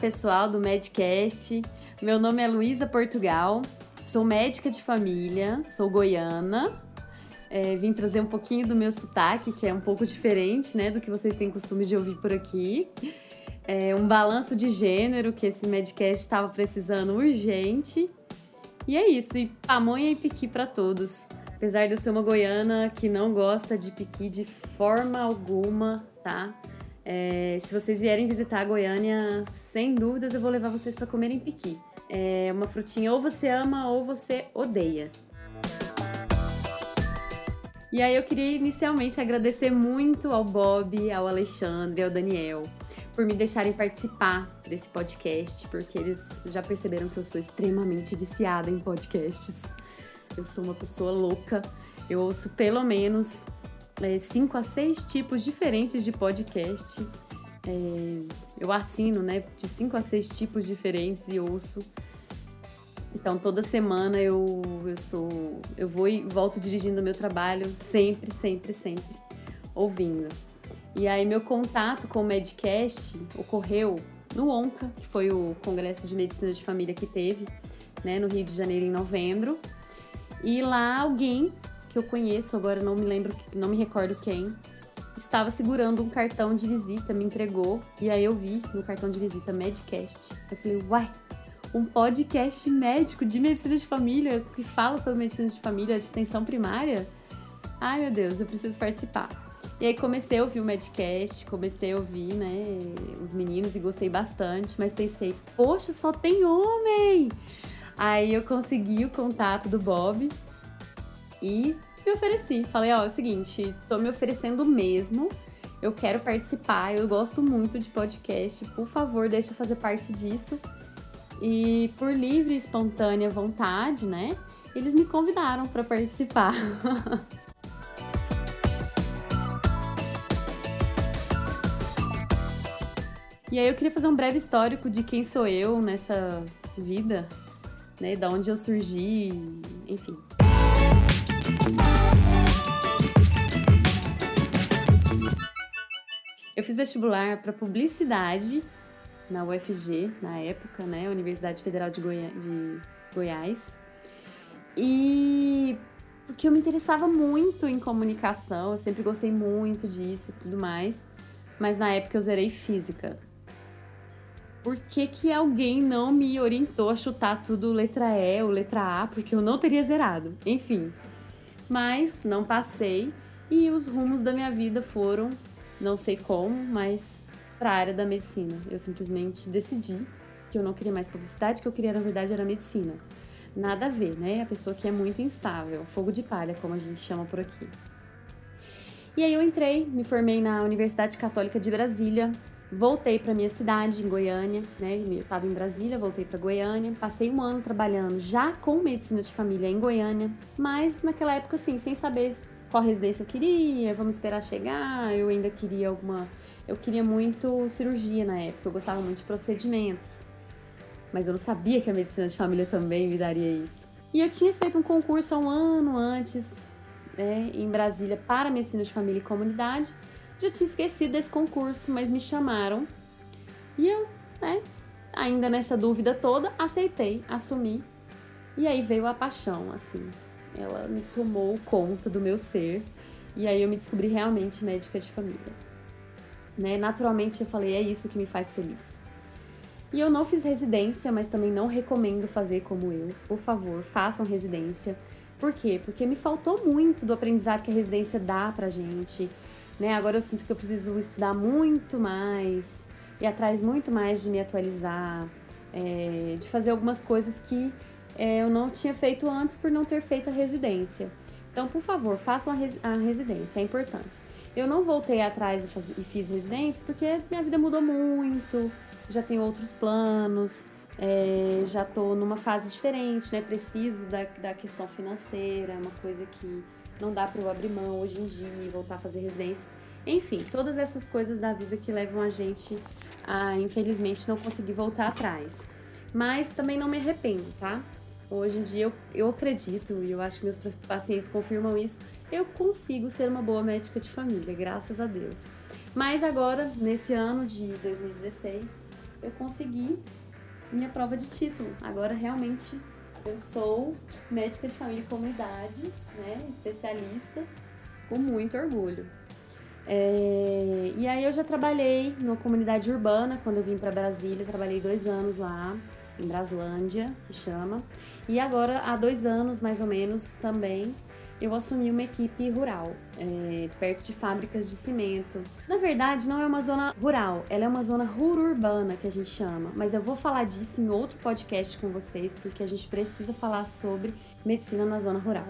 Pessoal do Medcast. Meu nome é Luísa Portugal, sou médica de família, sou goiana. É, vim trazer um pouquinho do meu sotaque, que é um pouco diferente né, do que vocês têm costume de ouvir por aqui. É, um balanço de gênero que esse Medcast estava precisando urgente. E é isso, e pamonha e piqui para todos. Apesar de eu ser uma goiana que não gosta de piqui de forma alguma, tá? É, se vocês vierem visitar a Goiânia, sem dúvidas eu vou levar vocês para comerem piqui. É uma frutinha ou você ama ou você odeia. E aí eu queria inicialmente agradecer muito ao Bob, ao Alexandre, ao Daniel por me deixarem participar desse podcast, porque eles já perceberam que eu sou extremamente viciada em podcasts. Eu sou uma pessoa louca. Eu ouço pelo menos é, cinco a seis tipos diferentes de podcast. É, eu assino, né, de cinco a seis tipos diferentes e ouço. Então toda semana eu, eu sou, eu vou e volto dirigindo o meu trabalho sempre, sempre, sempre ouvindo. E aí meu contato com o Medcast ocorreu no ONCA, que foi o Congresso de Medicina de Família que teve, né, no Rio de Janeiro em novembro. E lá alguém que eu conheço, agora não me lembro, não me recordo quem, estava segurando um cartão de visita, me entregou, e aí eu vi no cartão de visita Medcast. Eu falei, uai, um podcast médico de medicina de família que fala sobre medicina de família, de atenção primária? Ai meu Deus, eu preciso participar. E aí comecei a ouvir o Medcast, comecei a ouvir, né, os meninos e gostei bastante, mas pensei, poxa, só tem homem! Aí eu consegui o contato do Bob, e me ofereci. Falei, ó, é o seguinte, tô me oferecendo mesmo. Eu quero participar, eu gosto muito de podcast. Por favor, deixa eu fazer parte disso. E por livre e espontânea vontade, né? Eles me convidaram para participar. e aí eu queria fazer um breve histórico de quem sou eu nessa vida, né? Da onde eu surgi, enfim. Eu fiz vestibular para publicidade na UFG, na época, né? Universidade Federal de, Goi de Goiás. E porque eu me interessava muito em comunicação, eu sempre gostei muito disso e tudo mais. Mas na época eu zerei física. Por que, que alguém não me orientou a chutar tudo letra E ou letra A? Porque eu não teria zerado. Enfim. Mas não passei e os rumos da minha vida foram não sei como, mas para a área da medicina. Eu simplesmente decidi que eu não queria mais publicidade, que eu queria, na verdade, era medicina. Nada a ver, né? A pessoa que é muito instável, fogo de palha, como a gente chama por aqui. E aí eu entrei, me formei na Universidade Católica de Brasília, voltei para minha cidade, em Goiânia, né? Eu estava em Brasília, voltei para Goiânia, passei um ano trabalhando já com medicina de família em Goiânia, mas naquela época, assim, sem saber qual residência eu queria, vamos esperar chegar, eu ainda queria alguma. Eu queria muito cirurgia na época, eu gostava muito de procedimentos. Mas eu não sabia que a medicina de família também me daria isso. E eu tinha feito um concurso há um ano antes, né, em Brasília, para medicina de família e comunidade. Já tinha esquecido desse concurso, mas me chamaram. E eu, né, ainda nessa dúvida toda, aceitei, assumi. E aí veio a paixão, assim ela me tomou conta do meu ser e aí eu me descobri realmente médica de família. Né? Naturalmente eu falei, é isso que me faz feliz. E eu não fiz residência, mas também não recomendo fazer como eu. Por favor, façam residência. Por quê? Porque me faltou muito do aprendizado que a residência dá pra gente. Né? Agora eu sinto que eu preciso estudar muito mais e atrás muito mais de me atualizar, é, de fazer algumas coisas que é, eu não tinha feito antes por não ter feito a residência. Então, por favor, façam a, res a residência, é importante. Eu não voltei atrás e fiz residência porque minha vida mudou muito, já tenho outros planos, é, já estou numa fase diferente, né? Preciso da, da questão financeira, uma coisa que não dá para eu abrir mão hoje em dia e voltar a fazer residência. Enfim, todas essas coisas da vida que levam a gente a, infelizmente, não conseguir voltar atrás. Mas também não me arrependo, tá? Hoje em dia eu, eu acredito, e eu acho que meus pacientes confirmam isso, eu consigo ser uma boa médica de família, graças a Deus. Mas agora, nesse ano de 2016, eu consegui minha prova de título. Agora realmente eu sou médica de família e comunidade, né, especialista, com muito orgulho. É, e aí eu já trabalhei numa comunidade urbana quando eu vim para Brasília, trabalhei dois anos lá em Braslândia, que chama. E agora há dois anos mais ou menos também eu assumi uma equipe rural, é, perto de fábricas de cimento. Na verdade, não é uma zona rural, ela é uma zona rural-urbana que a gente chama, mas eu vou falar disso em outro podcast com vocês, porque a gente precisa falar sobre medicina na zona rural.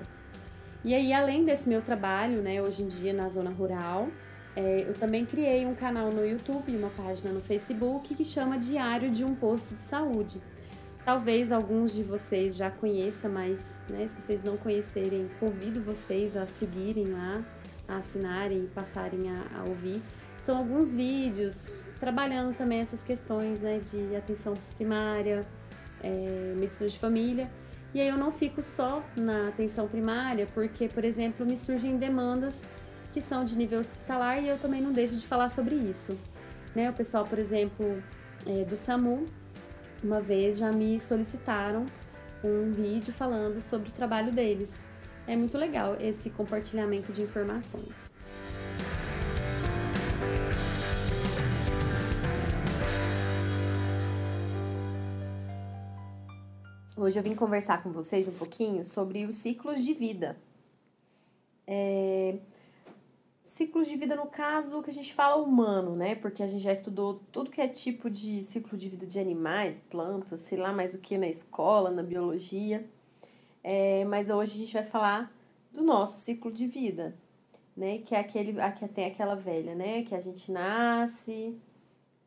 E aí, além desse meu trabalho, né, hoje em dia na zona rural, é, eu também criei um canal no YouTube e uma página no Facebook que chama Diário de um Posto de Saúde. Talvez alguns de vocês já conheçam, mas né, se vocês não conhecerem, convido vocês a seguirem lá, a assinarem e passarem a, a ouvir. São alguns vídeos trabalhando também essas questões né, de atenção primária, é, medicina de família. E aí eu não fico só na atenção primária, porque, por exemplo, me surgem demandas que são de nível hospitalar e eu também não deixo de falar sobre isso. Né? O pessoal, por exemplo, é, do SAMU uma vez já me solicitaram um vídeo falando sobre o trabalho deles. É muito legal esse compartilhamento de informações. Hoje eu vim conversar com vocês um pouquinho sobre os ciclos de vida. É, ciclos de vida no caso que a gente fala humano, né? Porque a gente já estudou tudo que é tipo de ciclo de vida de animais, plantas, sei lá mais o que na escola, na biologia. É, mas hoje a gente vai falar do nosso ciclo de vida, né? Que é aquele, que tem aquela velha, né? Que a gente nasce,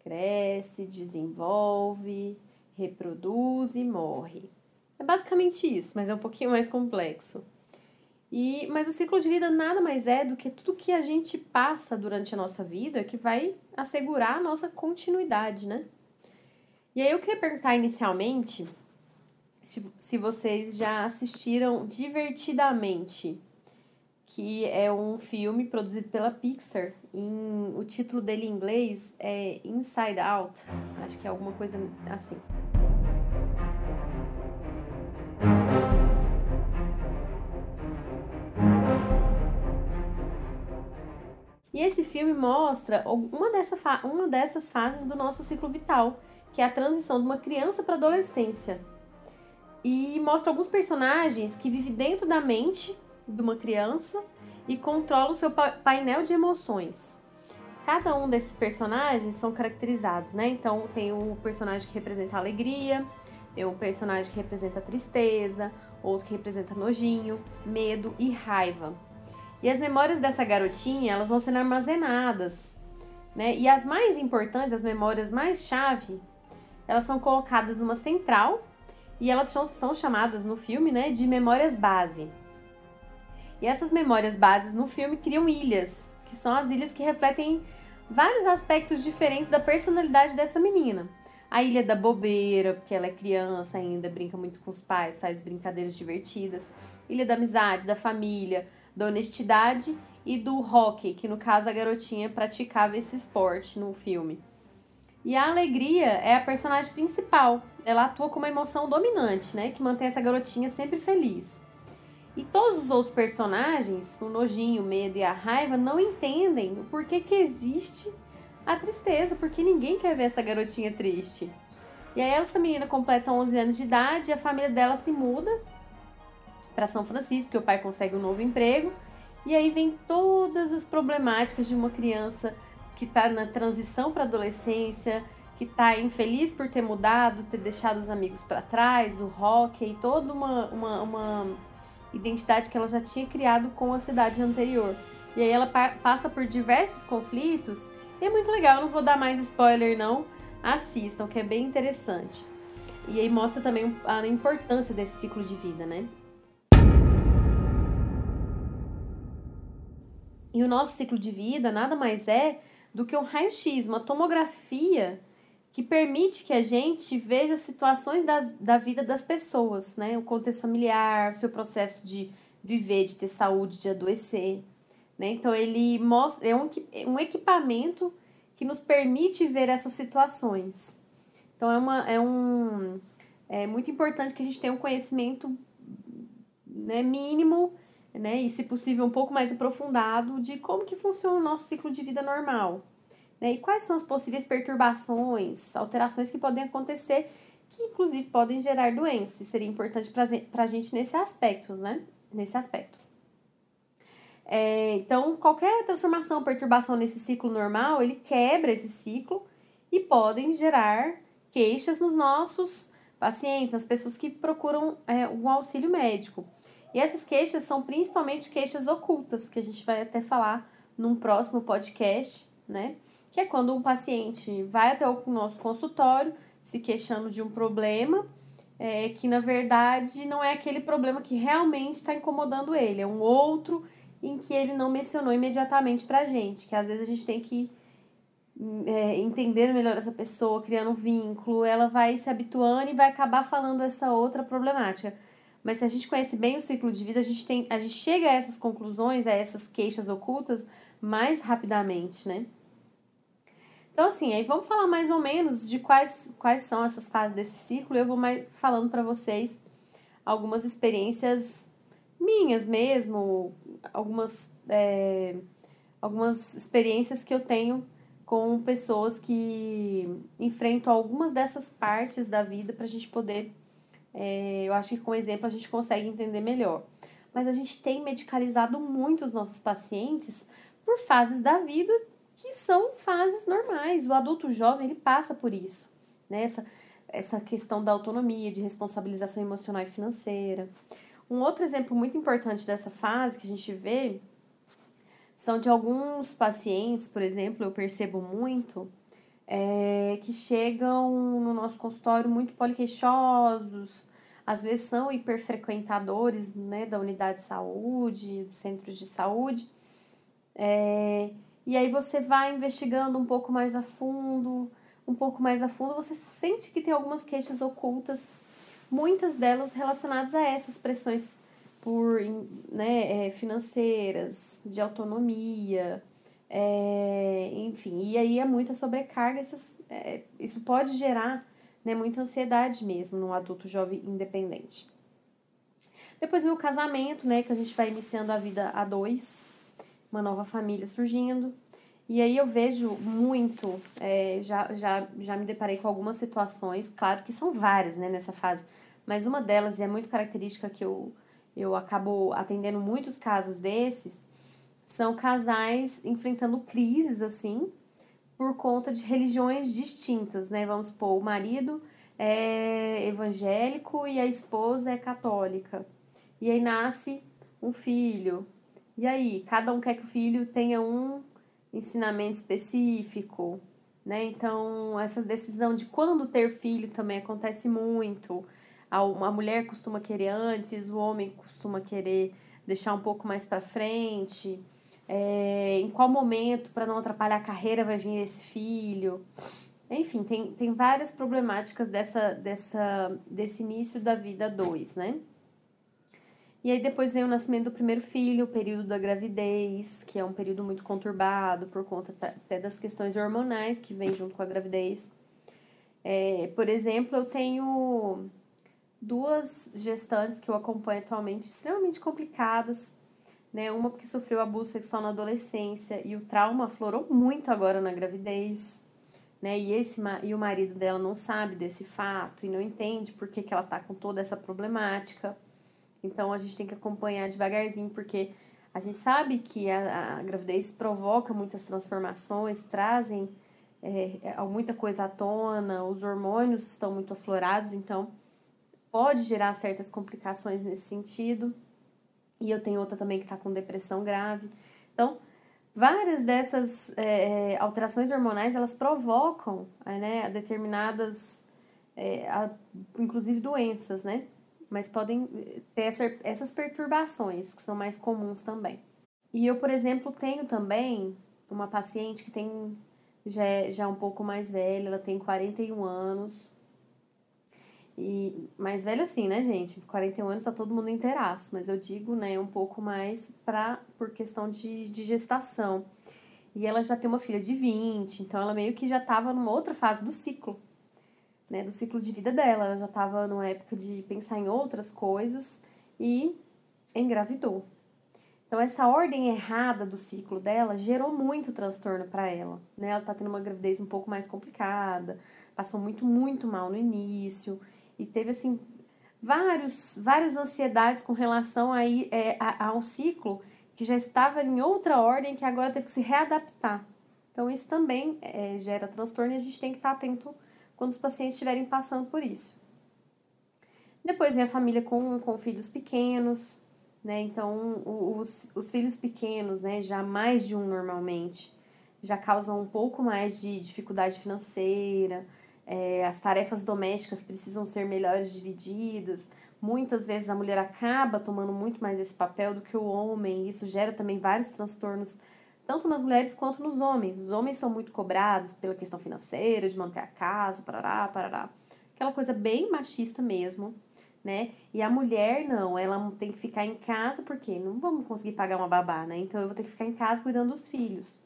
cresce, desenvolve, reproduz e morre. É basicamente isso, mas é um pouquinho mais complexo. E, mas o ciclo de vida nada mais é do que tudo que a gente passa durante a nossa vida que vai assegurar a nossa continuidade, né? E aí eu queria perguntar inicialmente se, vocês já assistiram Divertidamente, que é um filme produzido pela Pixar. Em, o título dele em inglês é Inside Out, acho que é alguma coisa assim. E esse filme mostra uma, dessa uma dessas fases do nosso ciclo vital, que é a transição de uma criança para adolescência. E mostra alguns personagens que vivem dentro da mente de uma criança e controlam seu painel de emoções. Cada um desses personagens são caracterizados, né? Então tem o personagem que representa a alegria, tem o personagem que representa a tristeza, outro que representa nojinho, medo e raiva. E as memórias dessa garotinha, elas vão sendo armazenadas, né? E as mais importantes, as memórias mais chave, elas são colocadas numa central e elas são, chamadas no filme, né, de memórias base. E essas memórias bases no filme criam ilhas, que são as ilhas que refletem vários aspectos diferentes da personalidade dessa menina. A ilha da bobeira, porque ela é criança ainda, brinca muito com os pais, faz brincadeiras divertidas. Ilha da amizade, da família, da honestidade e do hockey, que no caso a garotinha praticava esse esporte no filme. E a alegria é a personagem principal. Ela atua como uma emoção dominante, né, que mantém essa garotinha sempre feliz. E todos os outros personagens, o nojinho, o medo e a raiva, não entendem o porquê que existe a tristeza, porque ninguém quer ver essa garotinha triste. E aí essa menina completa 11 anos de idade, a família dela se muda para São Francisco, porque o pai consegue um novo emprego. E aí vem todas as problemáticas de uma criança que está na transição para adolescência, que está infeliz por ter mudado, ter deixado os amigos para trás, o hockey, toda uma, uma, uma identidade que ela já tinha criado com a cidade anterior. E aí ela pa passa por diversos conflitos e é muito legal. Não vou dar mais spoiler não, assistam que é bem interessante. E aí mostra também a importância desse ciclo de vida, né? E o nosso ciclo de vida nada mais é do que um raio-x, uma tomografia que permite que a gente veja situações das, da vida das pessoas, né? O contexto familiar, o seu processo de viver, de ter saúde, de adoecer, né? Então ele mostra é um, um equipamento que nos permite ver essas situações. Então é uma é um é muito importante que a gente tenha um conhecimento né, mínimo, né, e se possível um pouco mais aprofundado de como que funciona o nosso ciclo de vida normal. Né? E quais são as possíveis perturbações, alterações que podem acontecer, que inclusive podem gerar doenças. Seria importante para a gente nesse aspecto, né? Nesse aspecto. É, então, qualquer transformação, perturbação nesse ciclo normal, ele quebra esse ciclo e podem gerar queixas nos nossos pacientes, nas pessoas que procuram é, um auxílio médico. E essas queixas são principalmente queixas ocultas, que a gente vai até falar num próximo podcast, né? que é quando um paciente vai até o nosso consultório se queixando de um problema é, que na verdade não é aquele problema que realmente está incomodando ele, é um outro em que ele não mencionou imediatamente para a gente, que às vezes a gente tem que é, entender melhor essa pessoa, criando um vínculo, ela vai se habituando e vai acabar falando essa outra problemática. Mas se a gente conhece bem o ciclo de vida, a gente, tem, a gente chega a essas conclusões, a essas queixas ocultas mais rapidamente, né? Então, assim, aí vamos falar mais ou menos de quais, quais são essas fases desse ciclo. Eu vou mais falando para vocês algumas experiências minhas mesmo, algumas, é, algumas experiências que eu tenho com pessoas que enfrentam algumas dessas partes da vida para a gente poder. É, eu acho que com exemplo a gente consegue entender melhor. Mas a gente tem medicalizado muito os nossos pacientes por fases da vida que são fases normais. O adulto jovem, ele passa por isso, né? Essa, essa questão da autonomia, de responsabilização emocional e financeira. Um outro exemplo muito importante dessa fase que a gente vê são de alguns pacientes, por exemplo, eu percebo muito, é, que chegam no nosso consultório muito poliqueixosos, às vezes são hiperfrequentadores né, da unidade de saúde, dos centros de saúde, é, e aí você vai investigando um pouco mais a fundo, um pouco mais a fundo, você sente que tem algumas queixas ocultas, muitas delas relacionadas a essas pressões por né, é, financeiras, de autonomia, é, enfim, e aí é muita sobrecarga, essas, é, isso pode gerar né, muita ansiedade mesmo no adulto jovem independente. Depois meu casamento, né, que a gente vai iniciando a vida a dois, uma nova família surgindo. E aí eu vejo muito, é, já, já, já me deparei com algumas situações, claro que são várias né, nessa fase, mas uma delas, e é muito característica que eu, eu acabo atendendo muitos casos desses, são casais enfrentando crises assim, por conta de religiões distintas, né? Vamos supor, o marido é evangélico e a esposa é católica. E aí nasce um filho, e aí, cada um quer que o filho tenha um ensinamento específico, né? Então, essa decisão de quando ter filho também acontece muito. A mulher costuma querer antes, o homem costuma querer deixar um pouco mais para frente. É, em qual momento, para não atrapalhar a carreira, vai vir esse filho? Enfim, tem, tem várias problemáticas dessa, dessa, desse início da vida dois, né? E aí depois vem o nascimento do primeiro filho, o período da gravidez, que é um período muito conturbado por conta até das questões hormonais que vem junto com a gravidez. É, por exemplo, eu tenho duas gestantes que eu acompanho atualmente extremamente complicadas, né? Uma porque sofreu abuso sexual na adolescência e o trauma aflorou muito agora na gravidez, né? E esse e o marido dela não sabe desse fato e não entende por que, que ela tá com toda essa problemática. Então a gente tem que acompanhar devagarzinho, porque a gente sabe que a, a gravidez provoca muitas transformações, trazem é, é, muita coisa à tona, os hormônios estão muito aflorados, então pode gerar certas complicações nesse sentido. E eu tenho outra também que está com depressão grave. Então, várias dessas é, alterações hormonais, elas provocam né, determinadas, é, a, inclusive doenças, né? Mas podem ter essa, essas perturbações, que são mais comuns também. E eu, por exemplo, tenho também uma paciente que tem já é, já é um pouco mais velha, ela tem 41 anos. E mais velha assim, né, gente? 41 anos tá todo mundo inteiraço, mas eu digo, né, um pouco mais pra, por questão de, de gestação. E ela já tem uma filha de 20, então ela meio que já tava numa outra fase do ciclo, né, do ciclo de vida dela. Ela já tava numa época de pensar em outras coisas e engravidou. Então, essa ordem errada do ciclo dela gerou muito transtorno para ela. Né? Ela está tendo uma gravidez um pouco mais complicada, passou muito, muito mal no início e teve, assim, vários, várias ansiedades com relação a, é, a um ciclo que já estava em outra ordem que agora teve que se readaptar. Então, isso também é, gera transtorno e a gente tem que estar atento quando os pacientes estiverem passando por isso. Depois vem a família com, com filhos pequenos, né? Então, os, os filhos pequenos, né, já mais de um normalmente, já causam um pouco mais de dificuldade financeira, é, as tarefas domésticas precisam ser melhores divididas. Muitas vezes a mulher acaba tomando muito mais esse papel do que o homem, e isso gera também vários transtornos, tanto nas mulheres quanto nos homens. Os homens são muito cobrados pela questão financeira, de manter a casa, parará, parará. Aquela coisa bem machista mesmo né? E a mulher não, ela tem que ficar em casa porque não vamos conseguir pagar uma babá, né? Então eu vou ter que ficar em casa cuidando dos filhos.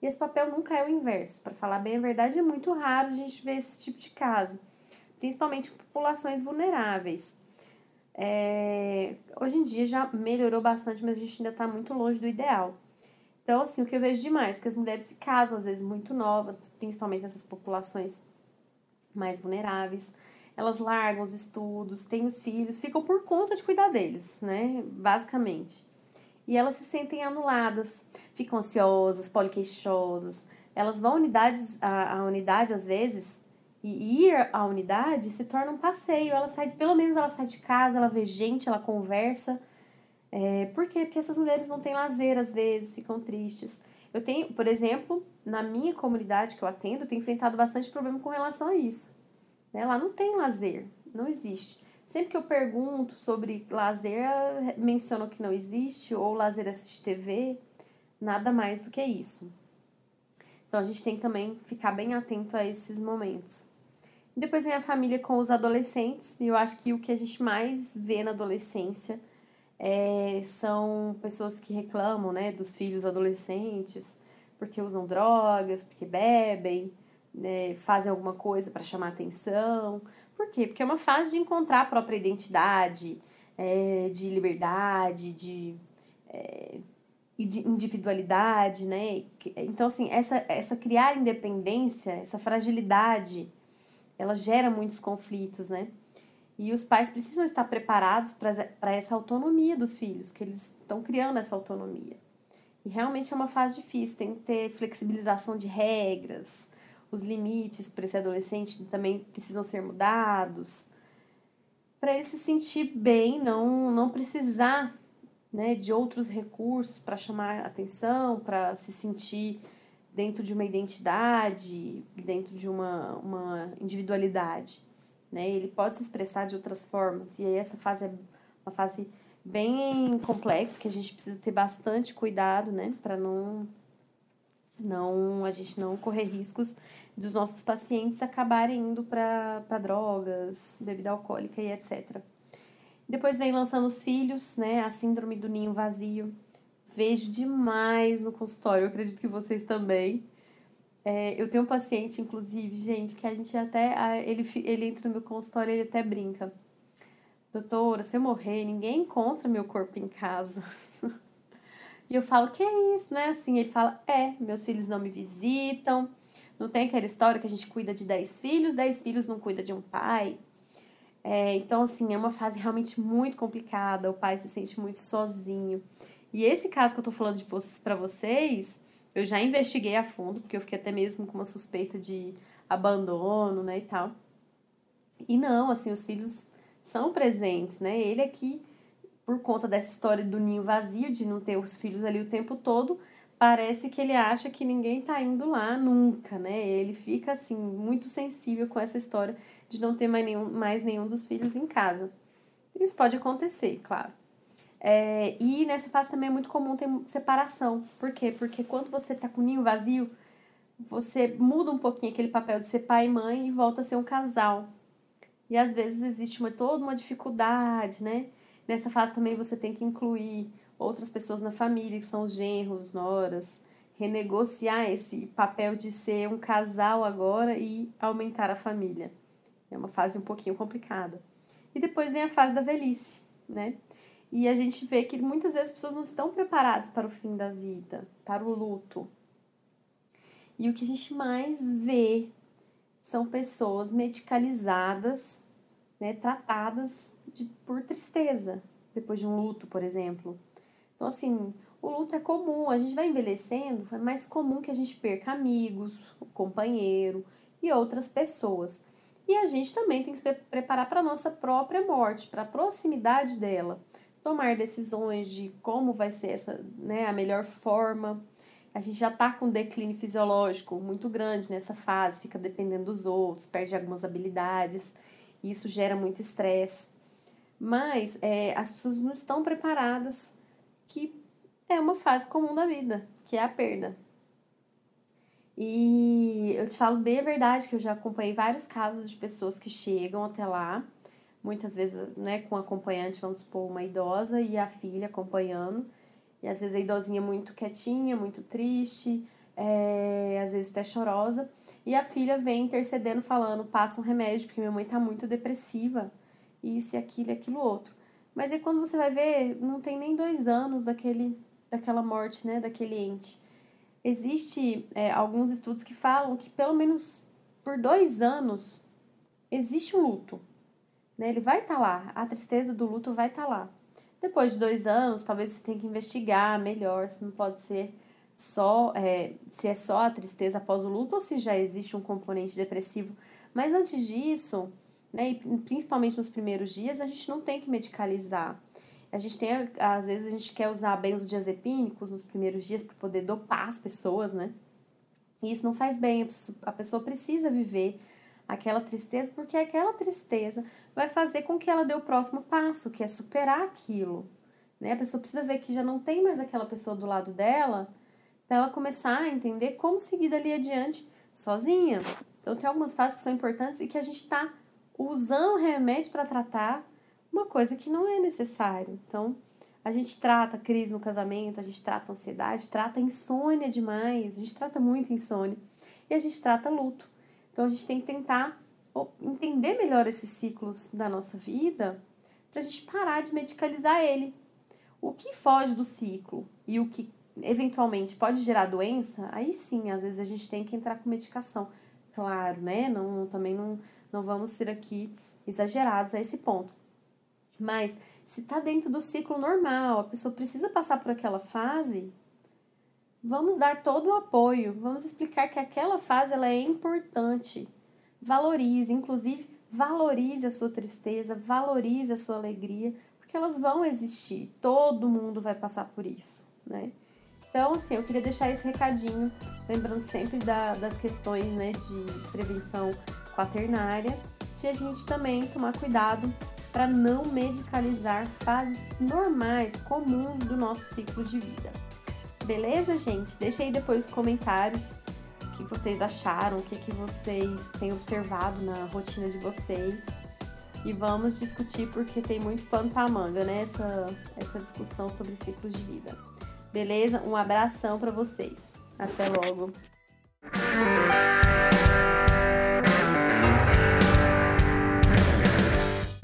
E esse papel nunca é o inverso. Para falar bem a verdade, é muito raro a gente ver esse tipo de caso, principalmente em populações vulneráveis. É... Hoje em dia já melhorou bastante, mas a gente ainda está muito longe do ideal. Então, assim, o que eu vejo demais é que as mulheres se casam, às vezes, muito novas, principalmente nessas populações mais vulneráveis elas largam os estudos, têm os filhos, ficam por conta de cuidar deles, né? Basicamente. E elas se sentem anuladas, ficam ansiosas, poliqueixosas. Elas vão unidades, a, a unidade às vezes, e ir à unidade se torna um passeio. Ela sai, pelo menos ela sai de casa, ela vê gente, ela conversa. É, por quê? Porque essas mulheres não têm lazer às vezes, ficam tristes. Eu tenho, por exemplo, na minha comunidade que eu atendo, tenho enfrentado bastante problema com relação a isso. Né? Lá não tem lazer, não existe. Sempre que eu pergunto sobre lazer, mencionam que não existe, ou lazer assistir TV, nada mais do que isso. Então a gente tem que também ficar bem atento a esses momentos. Depois vem a família com os adolescentes, e eu acho que o que a gente mais vê na adolescência é, são pessoas que reclamam né, dos filhos adolescentes porque usam drogas, porque bebem, né, fazem alguma coisa para chamar atenção. Por quê? Porque é uma fase de encontrar a própria identidade, é, de liberdade, de, é, de individualidade, né? Então, assim, essa, essa criar independência, essa fragilidade, ela gera muitos conflitos, né? E os pais precisam estar preparados para essa autonomia dos filhos, que eles estão criando essa autonomia. E realmente é uma fase difícil, tem que ter flexibilização de regras, os limites para esse adolescente também precisam ser mudados, para ele se sentir bem, não, não precisar né, de outros recursos para chamar atenção, para se sentir dentro de uma identidade, dentro de uma, uma individualidade. Né? Ele pode se expressar de outras formas, e aí essa fase é uma fase bem complexa que a gente precisa ter bastante cuidado, né, para não não a gente não correr riscos dos nossos pacientes acabarem indo para drogas, bebida alcoólica e etc. Depois vem lançando os filhos, né? A síndrome do ninho vazio. Vejo demais no consultório, eu acredito que vocês também. É, eu tenho um paciente, inclusive, gente, que a gente até. Ele, ele entra no meu consultório e ele até brinca. Doutora, se eu morrer, ninguém encontra meu corpo em casa. E eu falo, que é isso, né? Assim, ele fala, é, meus filhos não me visitam. Não tem aquela história que a gente cuida de 10 filhos, 10 filhos não cuida de um pai. É, então, assim, é uma fase realmente muito complicada. O pai se sente muito sozinho. E esse caso que eu tô falando de vocês, pra vocês, eu já investiguei a fundo, porque eu fiquei até mesmo com uma suspeita de abandono, né, e tal. E não, assim, os filhos são presentes, né? Ele aqui por conta dessa história do ninho vazio, de não ter os filhos ali o tempo todo, parece que ele acha que ninguém tá indo lá nunca, né? Ele fica assim muito sensível com essa história de não ter mais nenhum, mais nenhum dos filhos em casa. Isso pode acontecer, claro. É, e nessa fase também é muito comum ter separação. Por quê? Porque quando você tá com o ninho vazio, você muda um pouquinho aquele papel de ser pai e mãe e volta a ser um casal. E às vezes existe uma, toda uma dificuldade, né? Nessa fase também você tem que incluir outras pessoas na família, que são os genros, noras, renegociar esse papel de ser um casal agora e aumentar a família. É uma fase um pouquinho complicada. E depois vem a fase da velhice, né? E a gente vê que muitas vezes as pessoas não estão preparadas para o fim da vida, para o luto. E o que a gente mais vê são pessoas medicalizadas, né, tratadas de, por tristeza, depois de um luto, por exemplo. Então, assim, o luto é comum, a gente vai envelhecendo, é mais comum que a gente perca amigos, companheiro e outras pessoas. E a gente também tem que se preparar para a nossa própria morte, para a proximidade dela. Tomar decisões de como vai ser essa, né, a melhor forma. A gente já está com declínio fisiológico muito grande nessa fase, fica dependendo dos outros, perde algumas habilidades, e isso gera muito estresse. Mas é, as pessoas não estão preparadas que é uma fase comum da vida, que é a perda. E eu te falo bem a verdade que eu já acompanhei vários casos de pessoas que chegam até lá, muitas vezes, né, com acompanhante, vamos supor, uma idosa e a filha acompanhando. E às vezes a idosinha muito quietinha, muito triste, é, às vezes até chorosa. E a filha vem intercedendo, falando: passa um remédio, porque minha mãe tá muito depressiva, isso e aquilo e aquilo outro. Mas aí quando você vai ver, não tem nem dois anos daquele, daquela morte, né, daquele ente. Existe é, alguns estudos que falam que pelo menos por dois anos existe um luto. Né? Ele vai estar tá lá, a tristeza do luto vai estar tá lá. Depois de dois anos, talvez você tenha que investigar melhor se não pode ser só é, se é só a tristeza após o luto ou se já existe um componente depressivo. Mas antes disso, né, e principalmente nos primeiros dias, a gente não tem que medicalizar. A gente tem, às vezes, a gente quer usar benzodiazepínicos nos primeiros dias para poder dopar as pessoas, né? E isso não faz bem, a pessoa precisa viver aquela tristeza, porque aquela tristeza vai fazer com que ela dê o próximo passo, que é superar aquilo. Né? A pessoa precisa ver que já não tem mais aquela pessoa do lado dela, para ela começar a entender como seguir dali adiante sozinha. Então, tem algumas fases que são importantes e que a gente está usando remédio para tratar uma coisa que não é necessário. Então, a gente trata crise no casamento, a gente trata ansiedade, trata insônia demais, a gente trata muito insônia e a gente trata luto. Então, a gente tem que tentar entender melhor esses ciclos da nossa vida para a gente parar de medicalizar ele. O que foge do ciclo e o que eventualmente pode gerar doença, aí sim, às vezes a gente tem que entrar com medicação. Claro, né? Não, também não, não vamos ser aqui exagerados a esse ponto. Mas se está dentro do ciclo normal, a pessoa precisa passar por aquela fase, vamos dar todo o apoio, vamos explicar que aquela fase ela é importante. Valorize, inclusive valorize a sua tristeza, valorize a sua alegria, porque elas vão existir. Todo mundo vai passar por isso, né? Então, assim, eu queria deixar esse recadinho, lembrando sempre da, das questões né, de prevenção quaternária, de a gente também tomar cuidado para não medicalizar fases normais, comuns do nosso ciclo de vida. Beleza, gente? Deixa aí depois os comentários o que vocês acharam, o que, que vocês têm observado na rotina de vocês. E vamos discutir porque tem muito pano para manga, né? Essa, essa discussão sobre ciclos de vida. Beleza? Um abração para vocês. Até logo.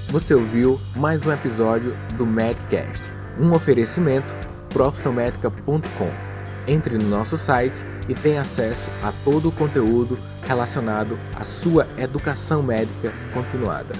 Você ouviu mais um episódio do Medcast, um oferecimento profissionmedica.com. Entre no nosso site e tenha acesso a todo o conteúdo relacionado à sua educação médica continuada.